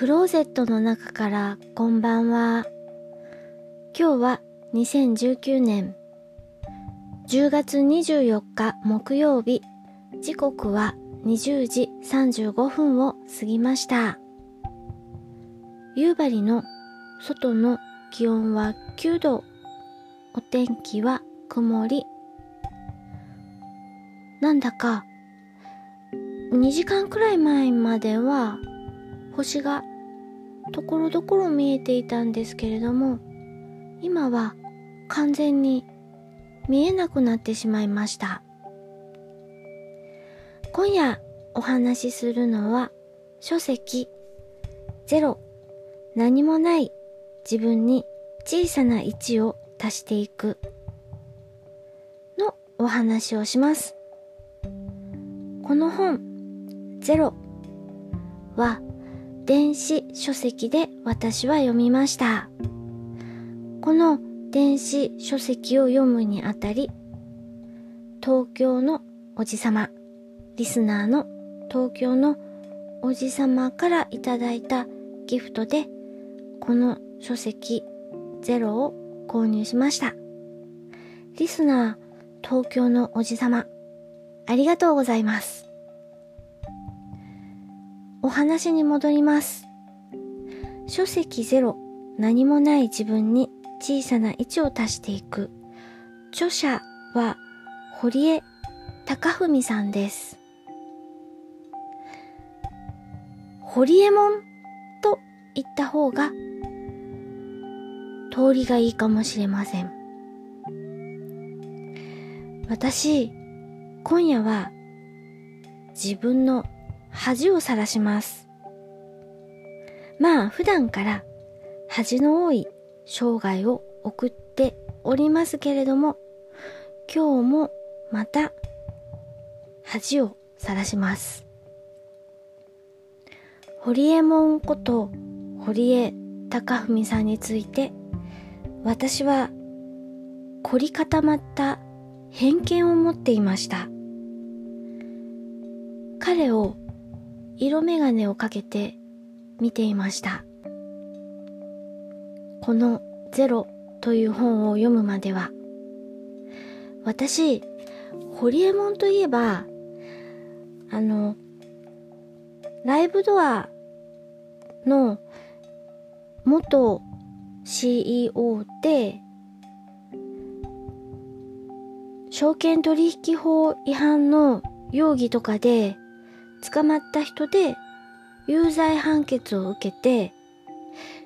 クローゼットの中からこんばんは。今日は2019年10月24日木曜日、時刻は20時35分を過ぎました。夕張の外の気温は9度、お天気は曇り。なんだか2時間くらい前までは星がところどころ見えていたんですけれども今は完全に見えなくなってしまいました。今夜お話しするのは書籍ゼロ何もない自分に小さな1を足していくのお話をします。この本ゼロは電子書籍で私は読みました。この電子書籍を読むにあたり、東京のおじさま、リスナーの東京のおじさまからいただいたギフトで、この書籍ゼロを購入しました。リスナー東京のおじさま、ありがとうございます。お話に戻ります。書籍ゼロ、何もない自分に小さな位置を足していく。著者は堀江貴文さんです。堀江門と言った方が通りがいいかもしれません。私、今夜は自分の恥をさらします。まあ普段から恥の多い生涯を送っておりますけれども、今日もまた恥をさらします。堀江門こと堀江貴文さんについて私は凝り固まった偏見を持っていました。彼を色眼鏡をかけて見ていました。このゼロという本を読むまでは、私、ホリエモンといえば、あの、ライブドアの元 CEO で、証券取引法違反の容疑とかで捕まった人で有罪判決を受けて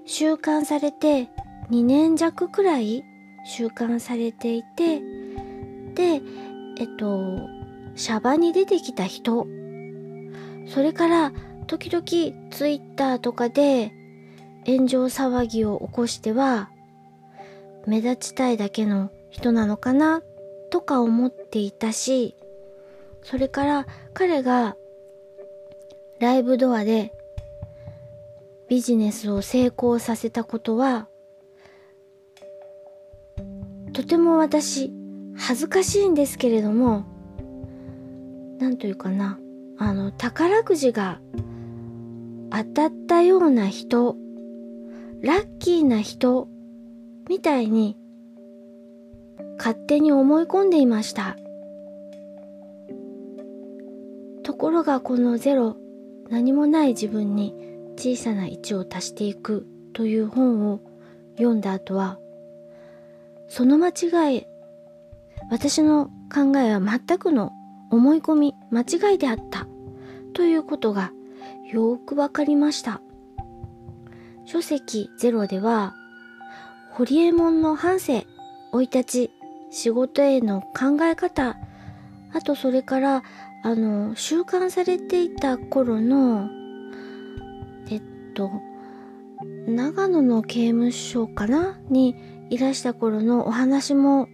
収監されて2年弱くらい収監されていてでえっとシャバに出てきた人。それから時々ツイッターとかで炎上騒ぎを起こしては目立ちたいだけの人なのかなとか思っていたしそれから彼がライブドアでビジネスを成功させたことは、とても私、恥ずかしいんですけれども、なんというかな、あの、宝くじが当たったような人、ラッキーな人、みたいに、勝手に思い込んでいました。ところがこのゼロ何もない自分に小さな1を足していくという本を読んだ後は、その間違い、私の考えは全くの思い込み、間違いであったということがよくわかりました。書籍ゼロでは、ホリエモンの半生、生い立ち、仕事への考え方、あとそれからあの、収監されていた頃の、えっと、長野の刑務所かな？にいらした頃のお話も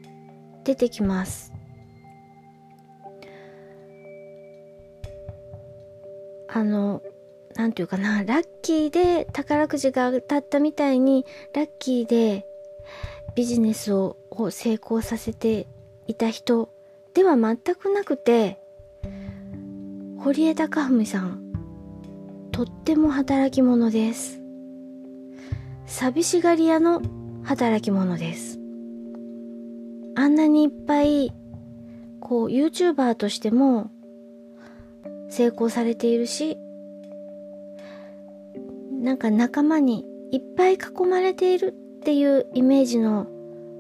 出てきます。あの、なんていうかな、ラッキーで宝くじが当たったみたいに、ラッキーでビジネスを成功させていた人では全くなくて、堀江貴文さん、とっても働き者です。寂しがり屋の働き者です。あんなにいっぱい、こう、YouTuber としても成功されているし、なんか仲間にいっぱい囲まれているっていうイメージの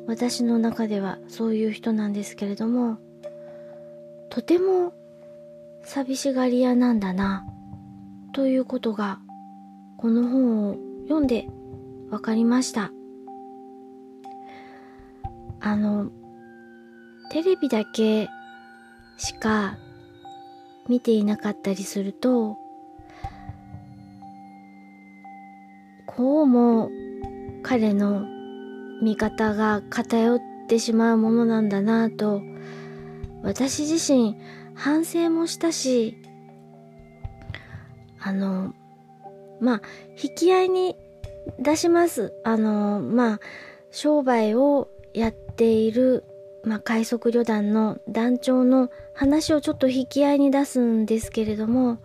私の中ではそういう人なんですけれども、とても寂しがり屋なんだな、ということが、この本を読んでわかりました。あの、テレビだけしか見ていなかったりすると、こうも彼の見方が偏ってしまうものなんだなと、私自身反省もしたし、あの、まあ、引き合いに出します。あの、まあ、商売をやっている、まあ、快速旅団の団長の話をちょっと引き合いに出すんですけれども、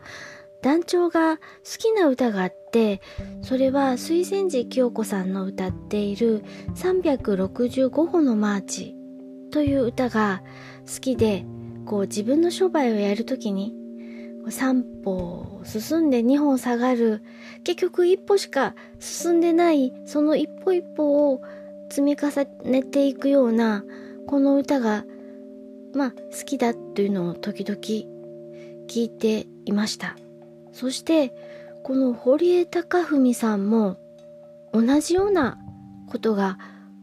団長が好きな歌があって、それは水前寺清子さんの歌っている365歩のマーチという歌が好きで、こう自分の商売をやるときに、3歩進んで2歩下がる、結局1歩しか進んでない、その一歩一歩を積み重ねていくような、この歌が、まあ好きだというのを時々聞いていました。そして、この堀江貴文さんも同じようなことが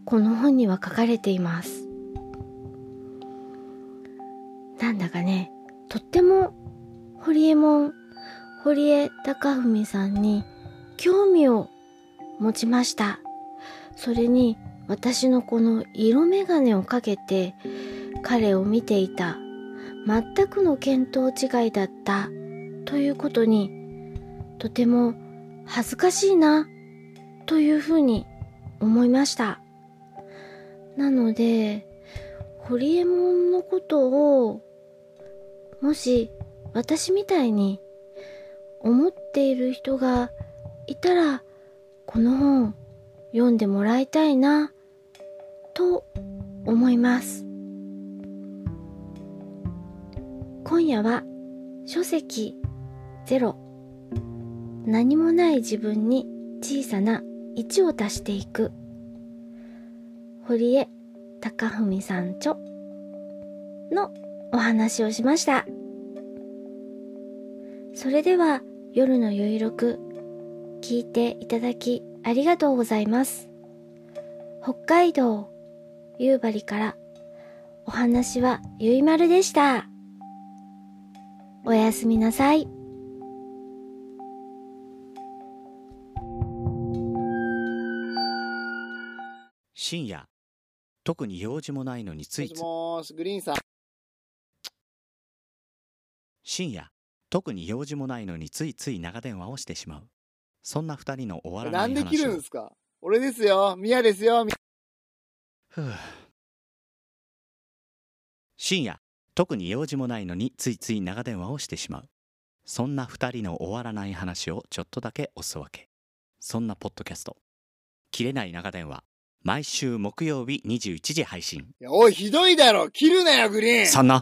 この本には書かれています。なんだかね、とっても堀江門、堀江貴文さんに興味を持ちました。それに私のこの色眼鏡をかけて彼を見ていた全くの見当違いだったということにとても恥ずかしいなというふうに思いました。なので、堀江門のことをもし私みたいに思っている人がいたらこの本読んでもらいたいなと思います。今夜は書籍ゼロ何もない自分に小さな1を足していく堀江貴文さん著のお話をしました。それでは夜のゆいろく聞いていただきありがとうございます。北海道夕張からお話はゆいまるでした。おやすみなさい。深夜特に用事もないのについつもしもーし、グリーンさん。深夜特に用事もないのについつい長電話をしてしまう。そんな二人の終わらなないんで切話を。るんですか？俺ですよ。ミヤですよ。みふう。深夜特に用事もないのについつい長電話をしてしまう。そんな二人の終わらない話をちょっとだけおすわけ。そんなポッドキャスト「切れない長電話」毎週木曜日21時配信。いやおい、ひどいだろ。切るなよ、グリーン。そんな